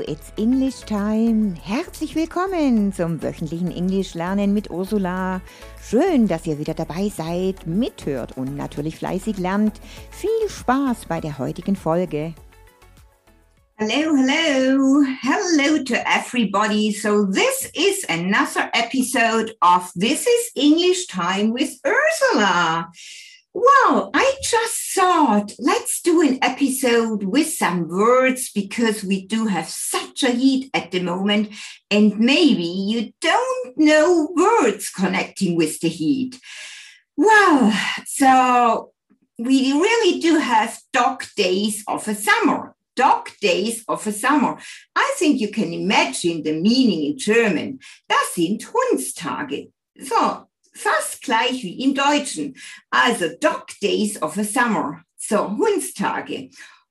it's English time. Herzlich willkommen zum wöchentlichen Englisch lernen mit Ursula. Schön, dass ihr wieder dabei seid, mithört und natürlich fleißig lernt. Viel Spaß bei der heutigen Folge. Hello, hello, hello to everybody. So, this is another episode of This is English Time with Ursula. Well, I just thought let's do an episode with some words because we do have such a heat at the moment, and maybe you don't know words connecting with the heat. Well, so we really do have dog days of a summer. Dog days of a summer. I think you can imagine the meaning in German. Das sind Hundstage. So, fast gleich wie im Deutschen. Also Dog Days of a Summer, so Hundstage.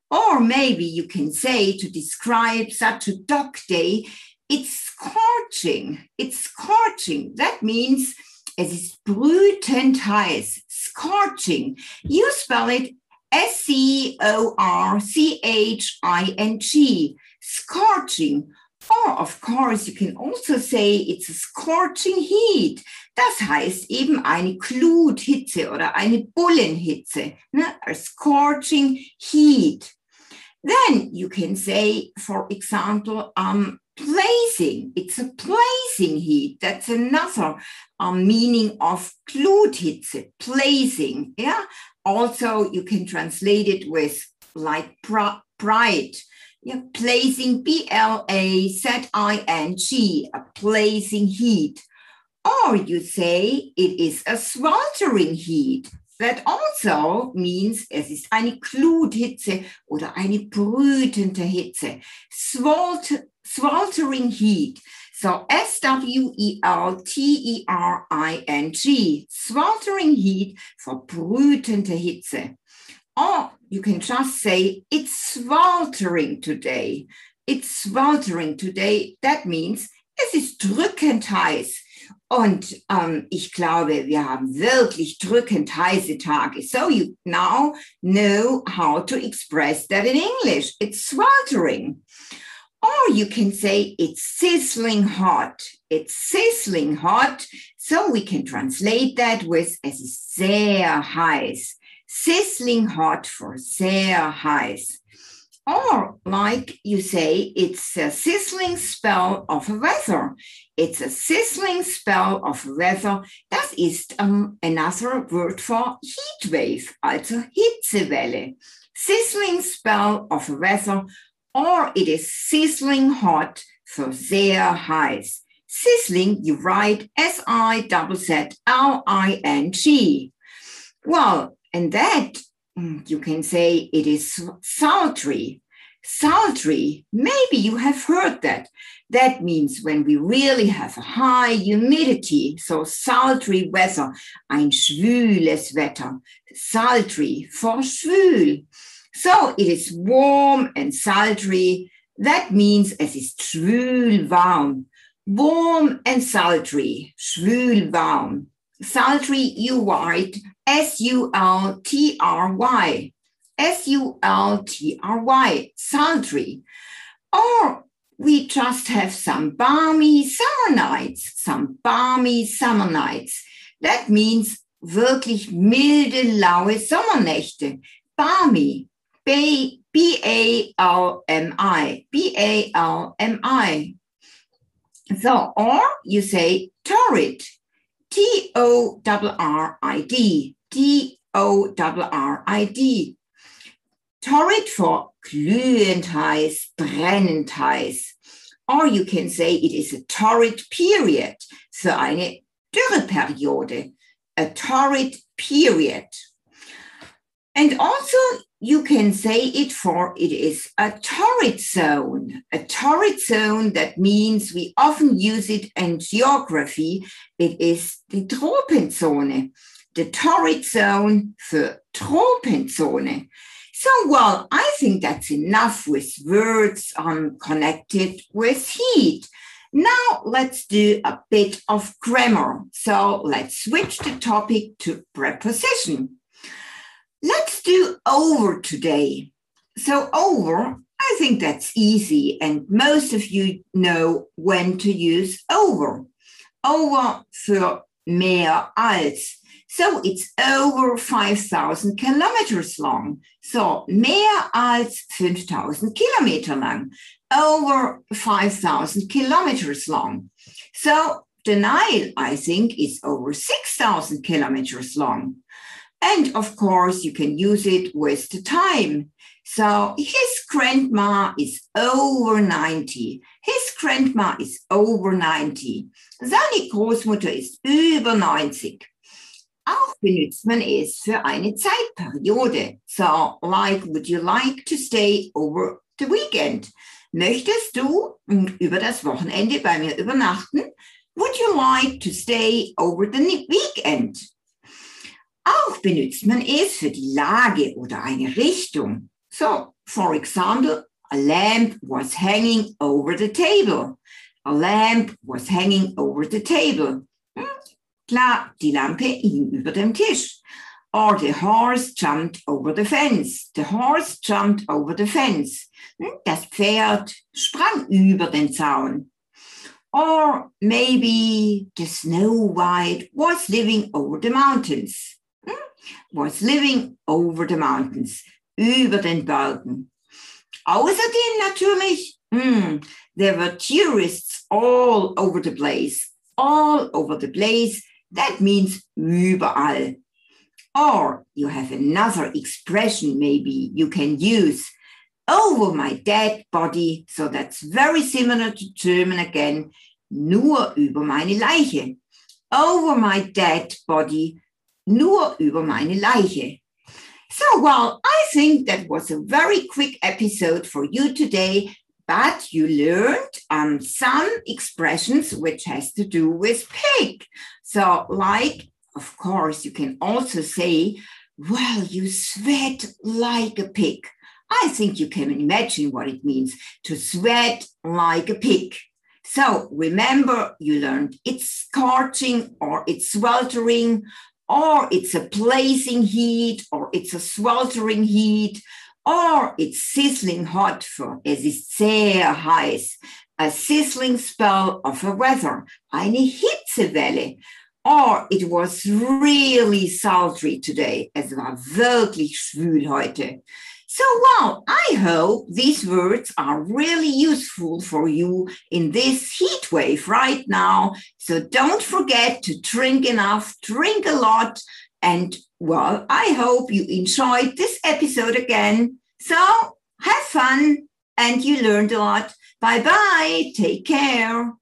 Or maybe you can say to describe such a dog day, it's scorching. It's scorching. That means es ist brütend heiß, scorching. You spell it S C O R C H I N G, scorching. Or, of course, you can also say it's a scorching heat. Das heißt eben eine Gluthitze oder eine Bullenhitze, ne? a scorching heat. Then you can say, for example, um, blazing. It's a blazing heat. That's another um, meaning of Gluthitze, blazing. Yeah. Also, you can translate it with like bright yeah, blazing, B L A Z I N G, a blazing heat. Or you say it is a sweltering heat. That also means es ist eine Gluthitze oder eine brütende Hitze. Swelt, sweltering heat. So S W E L T E R I N G, sweltering heat for brütende Hitze. Or you can just say, it's sweltering today. It's sweltering today. That means, es ist drückend heiß. Und ähm, ich glaube, wir haben wirklich drückend heiße Tage. So you now know how to express that in English. It's sweltering. Or you can say it's sizzling hot. It's sizzling hot. So we can translate that with es ist sehr heiß sizzling hot for sehr heiß. Or, like you say, it's a sizzling spell of weather. It's a sizzling spell of weather. Das ist um, another word for heat wave, also Hitzewelle. Sizzling spell of weather, or it is sizzling hot for sehr heiß. Sizzling, you write S I Z L I N G. Well, and that mm, you can say it is sultry. Sultry, maybe you have heard that. That means when we really have a high humidity, so sultry weather, ein schwüles Wetter, sultry for schwül. So it is warm and sultry. That means es ist schwül warm. Warm and sultry, schwül warm. Sultry, you write S U L T R Y. S U L T R Y, sultry. Or we just have some balmy summer nights, some balmy summer nights. That means wirklich milde, laue Sommernächte. Balmy, B-A-L-M-I, B-A-L-M-I. So, or you say torrid, T-O-R-R-I-D, D O R I D. Torrid for glühend heiß, brennend heiß. Or you can say it is a torrid period, so eine Dürreperiode, a torrid period. And also you can say it for it is a torrid zone. A torrid zone, that means we often use it in geography. It is the Tropenzone the torrid zone für Tropenzone. So, well, I think that's enough with words um, connected with heat. Now let's do a bit of grammar. So let's switch the topic to preposition. Let's do over today. So over, I think that's easy, and most of you know when to use over. Over für mehr als. So it's over 5,000 kilometers long. So mehr als 5,000 Kilometer lang. Over 5,000 kilometers long. So the Nile, I think, is over 6,000 kilometers long. And of course, you can use it with the time. So his grandma is over 90. His grandma is over 90. Seine Großmutter ist über 90. Auch benutzt man es für eine Zeitperiode. So, like, would you like to stay over the weekend? Möchtest du über das Wochenende bei mir übernachten? Would you like to stay over the weekend? Auch benutzt man es für die Lage oder eine Richtung. So, for example, a lamp was hanging over the table. A lamp was hanging over the table. Hm? Klar, die Lampe hing über dem Tisch. Or the horse jumped over the fence. The horse jumped over the fence. Hm? Das Pferd sprang über den Zaun. Or maybe the Snow White was living over the mountains. Hm? Was living over the mountains. Über den Bergen. Außerdem natürlich, mm, there were tourists all over the place. All over the place, that means überall. Or you have another expression maybe you can use over my dead body. So that's very similar to German again. Nur über meine Leiche. Over my dead body. Nur über meine Leiche. So, well, I think that was a very quick episode for you today, but you learned um, some expressions which has to do with pig. So, like, of course, you can also say, well, you sweat like a pig. I think you can imagine what it means to sweat like a pig. So remember, you learned it's scorching or it's sweltering or it's a blazing heat, or it's a sweltering heat, or it's sizzling hot for es ist sehr heiß. A sizzling spell of a weather, eine Hitzewelle. Or it was really sultry today. Es war wirklich schwül heute. So, well, I hope these words are really useful for you in this heat wave right now. So don't forget to drink enough, drink a lot. And well, I hope you enjoyed this episode again. So have fun and you learned a lot. Bye bye. Take care.